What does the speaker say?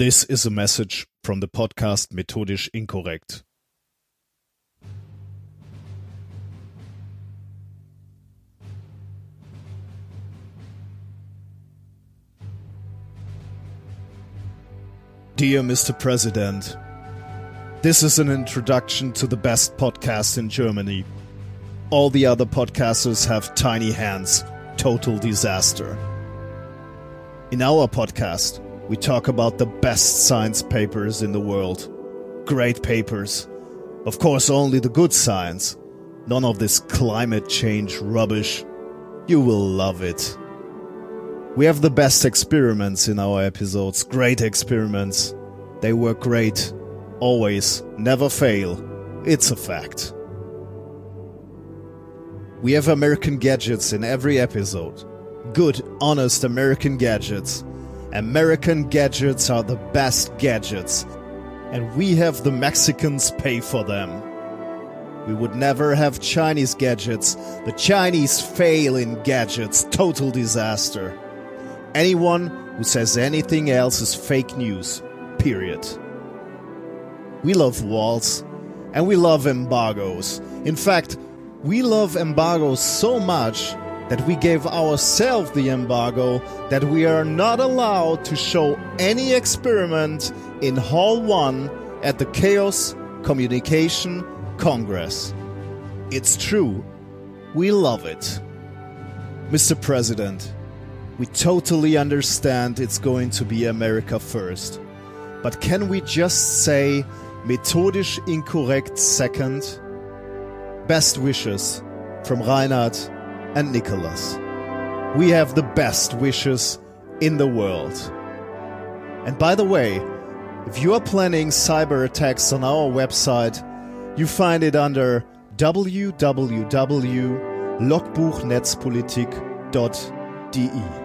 This is a message from the podcast Methodisch Inkorrekt. Dear Mr. President, this is an introduction to the best podcast in Germany. All the other podcasters have tiny hands. Total disaster. In our podcast, we talk about the best science papers in the world. Great papers. Of course, only the good science. None of this climate change rubbish. You will love it. We have the best experiments in our episodes. Great experiments. They work great. Always. Never fail. It's a fact. We have American gadgets in every episode. Good, honest American gadgets. American gadgets are the best gadgets. And we have the Mexicans pay for them. We would never have Chinese gadgets. The Chinese fail in gadgets. Total disaster. Anyone who says anything else is fake news. Period. We love walls and we love embargoes. In fact, we love embargoes so much that we gave ourselves the embargo that we are not allowed to show any experiment in Hall 1 at the Chaos Communication Congress. It's true. We love it. Mr. President, we totally understand it's going to be America first. But can we just say methodisch inkorrekt second? Best wishes from Reinhard and Nicolas. We have the best wishes in the world. And by the way, if you are planning cyber attacks on our website, you find it under www.logbuchnetzpolitik.de.